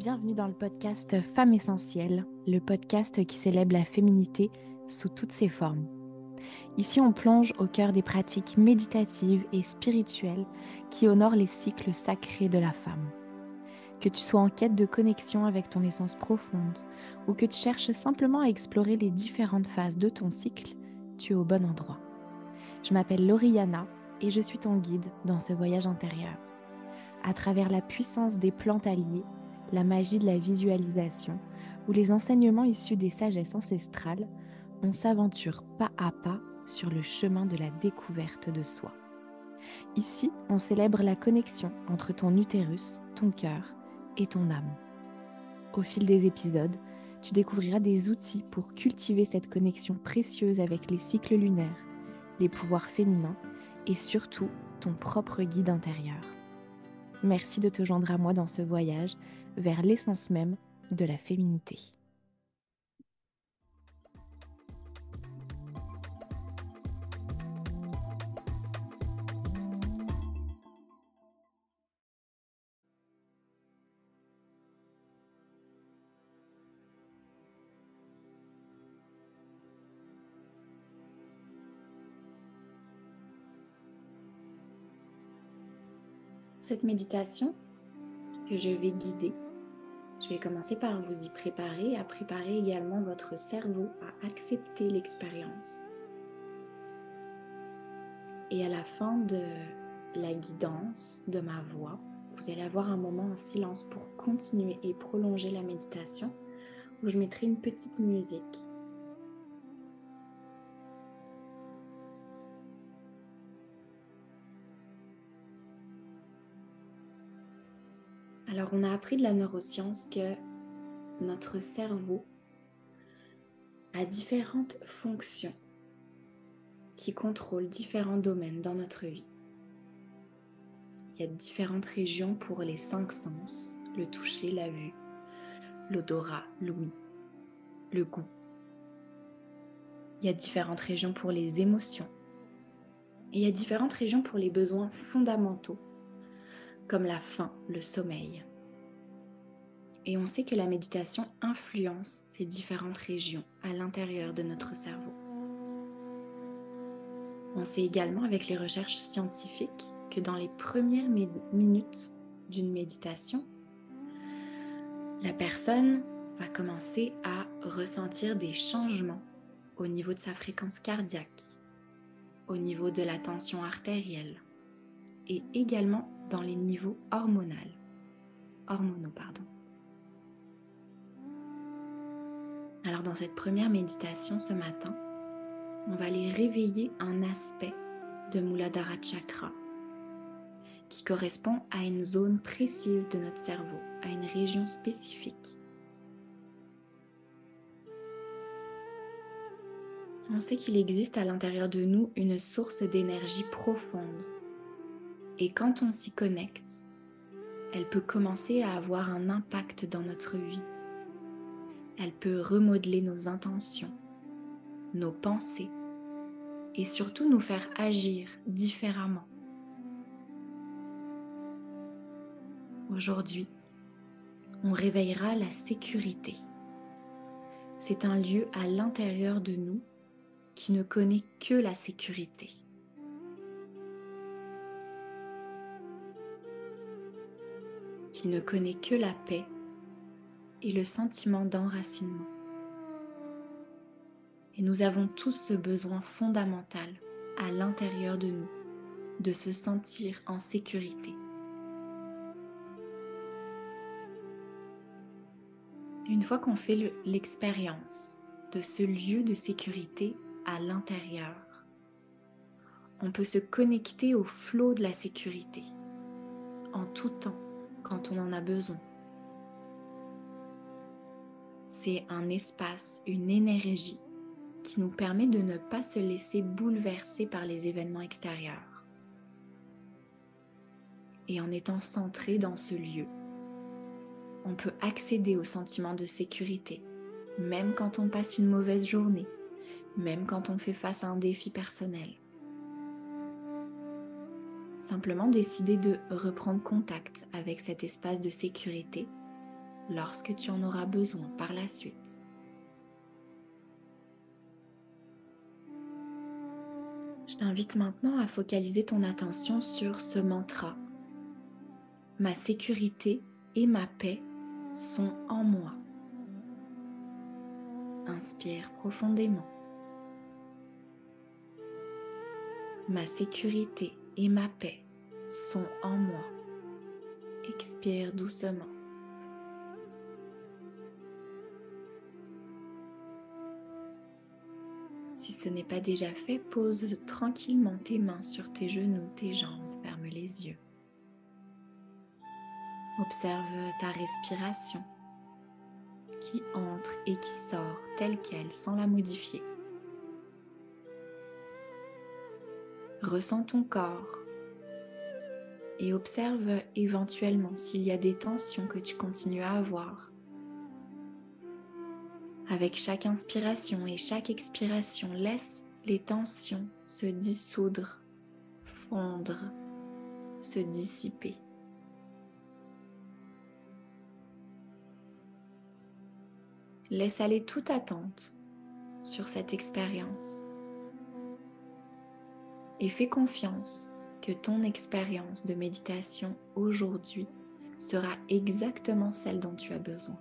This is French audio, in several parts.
bienvenue dans le podcast Femmes Essentielles, le podcast qui célèbre la féminité sous toutes ses formes. Ici, on plonge au cœur des pratiques méditatives et spirituelles qui honorent les cycles sacrés de la femme. Que tu sois en quête de connexion avec ton essence profonde ou que tu cherches simplement à explorer les différentes phases de ton cycle, tu es au bon endroit. Je m'appelle Lauriana et je suis ton guide dans ce voyage intérieur. À travers la puissance des plantes alliées, la magie de la visualisation ou les enseignements issus des sagesses ancestrales, on s'aventure pas à pas sur le chemin de la découverte de soi. Ici, on célèbre la connexion entre ton utérus, ton cœur et ton âme. Au fil des épisodes, tu découvriras des outils pour cultiver cette connexion précieuse avec les cycles lunaires, les pouvoirs féminins et surtout ton propre guide intérieur. Merci de te joindre à moi dans ce voyage vers l'essence même de la féminité. cette méditation que je vais guider, je vais commencer par vous y préparer, à préparer également votre cerveau à accepter l'expérience. Et à la fin de la guidance de ma voix, vous allez avoir un moment en silence pour continuer et prolonger la méditation où je mettrai une petite musique Alors on a appris de la neuroscience que notre cerveau a différentes fonctions qui contrôlent différents domaines dans notre vie. Il y a différentes régions pour les cinq sens, le toucher, la vue, l'odorat, l'ouïe, le goût. Il y a différentes régions pour les émotions. Et il y a différentes régions pour les besoins fondamentaux comme la faim, le sommeil. Et on sait que la méditation influence ces différentes régions à l'intérieur de notre cerveau. On sait également avec les recherches scientifiques que dans les premières minutes d'une méditation, la personne va commencer à ressentir des changements au niveau de sa fréquence cardiaque, au niveau de la tension artérielle et également dans les niveaux hormonaux. hormonaux. Pardon. Alors dans cette première méditation ce matin, on va aller réveiller un aspect de Muladhara Chakra qui correspond à une zone précise de notre cerveau, à une région spécifique. On sait qu'il existe à l'intérieur de nous une source d'énergie profonde et quand on s'y connecte, elle peut commencer à avoir un impact dans notre vie. Elle peut remodeler nos intentions, nos pensées et surtout nous faire agir différemment. Aujourd'hui, on réveillera la sécurité. C'est un lieu à l'intérieur de nous qui ne connaît que la sécurité. Qui ne connaît que la paix et le sentiment d'enracinement. Et nous avons tous ce besoin fondamental à l'intérieur de nous de se sentir en sécurité. Une fois qu'on fait l'expérience de ce lieu de sécurité à l'intérieur, on peut se connecter au flot de la sécurité en tout temps quand on en a besoin. C'est un espace, une énergie qui nous permet de ne pas se laisser bouleverser par les événements extérieurs. Et en étant centré dans ce lieu, on peut accéder au sentiment de sécurité, même quand on passe une mauvaise journée, même quand on fait face à un défi personnel simplement décider de reprendre contact avec cet espace de sécurité, lorsque tu en auras besoin par la suite. Je t'invite maintenant à focaliser ton attention sur ce mantra. Ma sécurité et ma paix sont en moi. Inspire profondément. Ma sécurité et ma paix sont en moi. Expire doucement. Si ce n'est pas déjà fait, pose tranquillement tes mains sur tes genoux, tes jambes, ferme les yeux. Observe ta respiration qui entre et qui sort telle qu'elle sans la modifier. Ressens ton corps et observe éventuellement s'il y a des tensions que tu continues à avoir. Avec chaque inspiration et chaque expiration, laisse les tensions se dissoudre, fondre, se dissiper. Laisse aller toute attente sur cette expérience et fais confiance que ton expérience de méditation aujourd'hui sera exactement celle dont tu as besoin.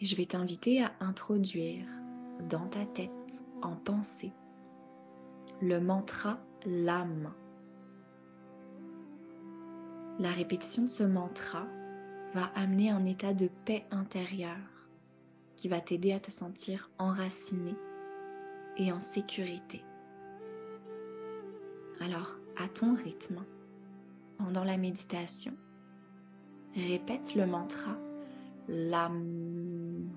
Je vais t'inviter à introduire dans ta tête, en pensée, le mantra l'âme. La répétition de ce mantra va amener un état de paix intérieure qui va t'aider à te sentir enraciné et en sécurité. Alors, à ton rythme, pendant la méditation, répète le mantra l'âme,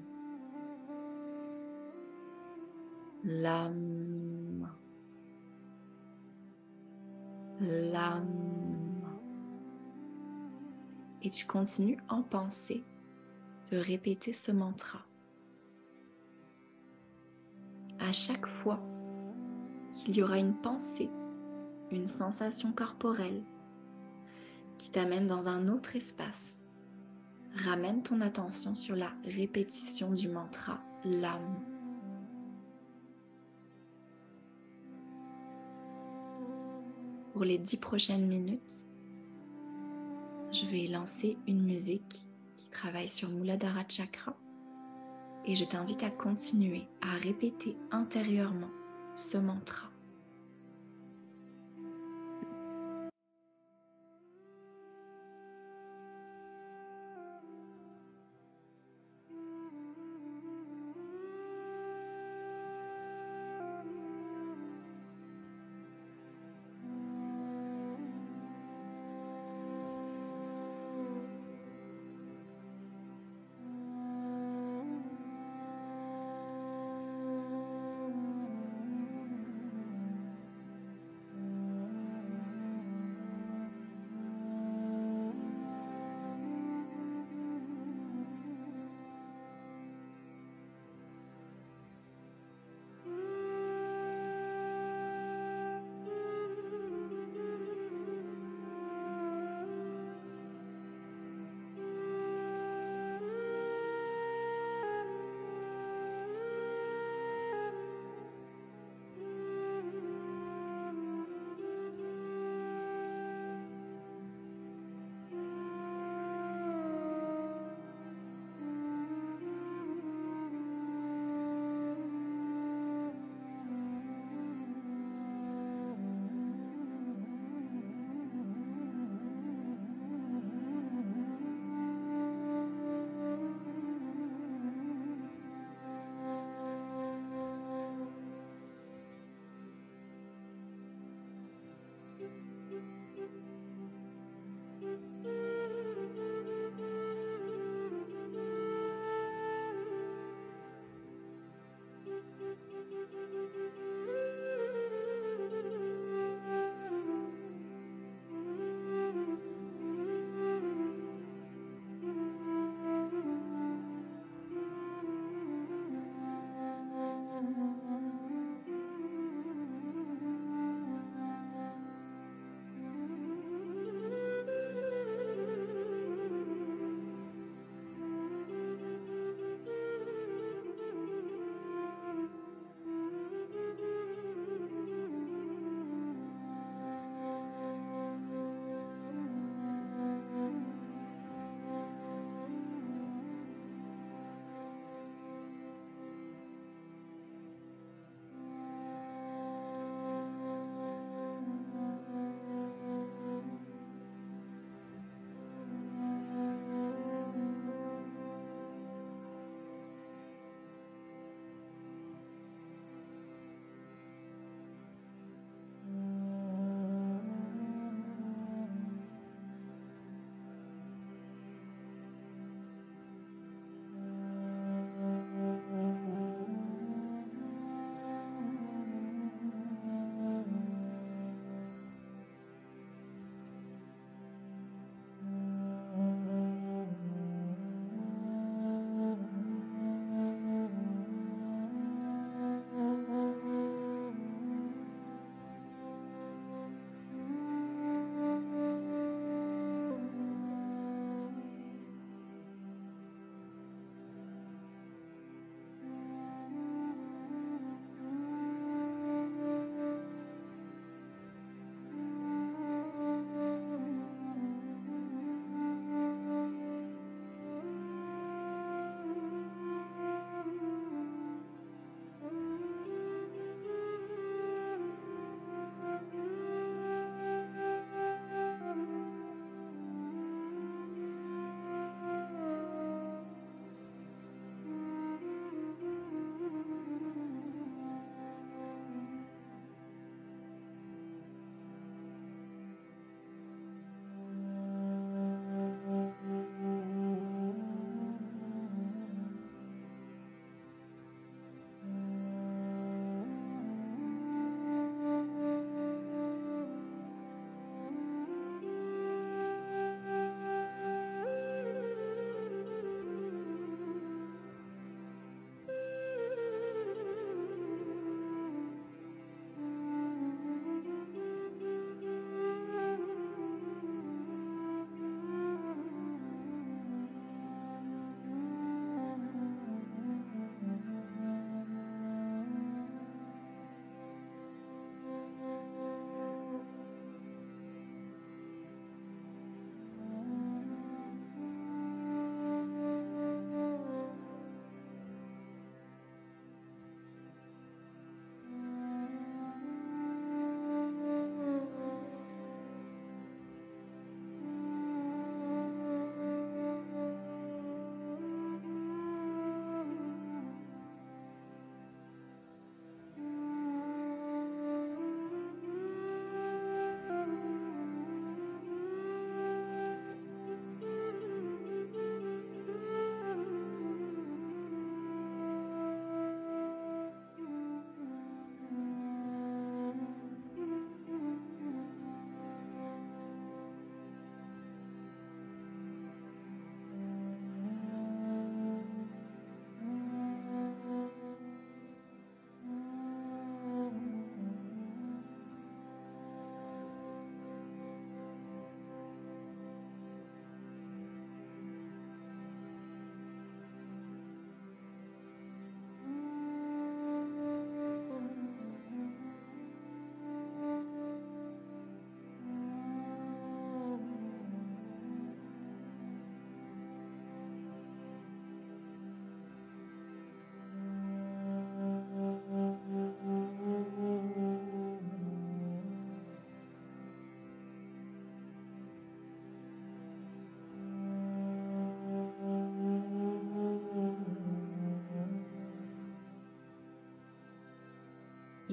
l'âme, l'âme. Et tu continues en pensée de répéter ce mantra. À chaque fois qu'il y aura une pensée, une sensation corporelle qui t'amène dans un autre espace, ramène ton attention sur la répétition du mantra l'âme. Pour les dix prochaines minutes, je vais lancer une musique qui travaille sur Muladhara Chakra et je t'invite à continuer à répéter intérieurement ce mantra.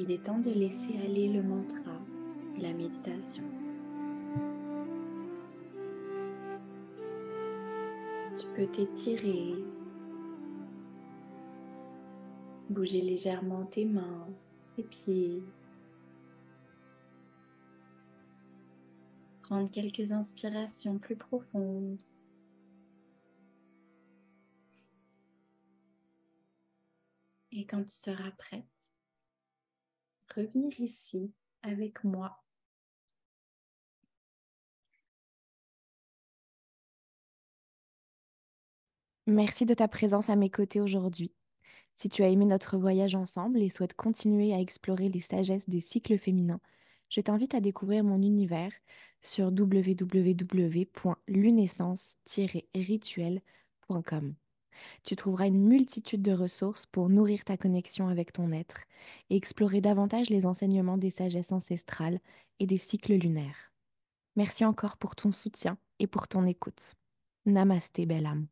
Il est temps de laisser aller le mantra, la méditation. Tu peux t'étirer, bouger légèrement tes mains, tes pieds. Prendre quelques inspirations plus profondes. Et quand tu seras prête, revenir ici avec moi. Merci de ta présence à mes côtés aujourd'hui. Si tu as aimé notre voyage ensemble et souhaites continuer à explorer les sagesses des cycles féminins, je t'invite à découvrir mon univers sur www.lunaissance-rituel.com. Tu trouveras une multitude de ressources pour nourrir ta connexion avec ton être et explorer davantage les enseignements des sagesses ancestrales et des cycles lunaires. Merci encore pour ton soutien et pour ton écoute. Namasté, belle âme.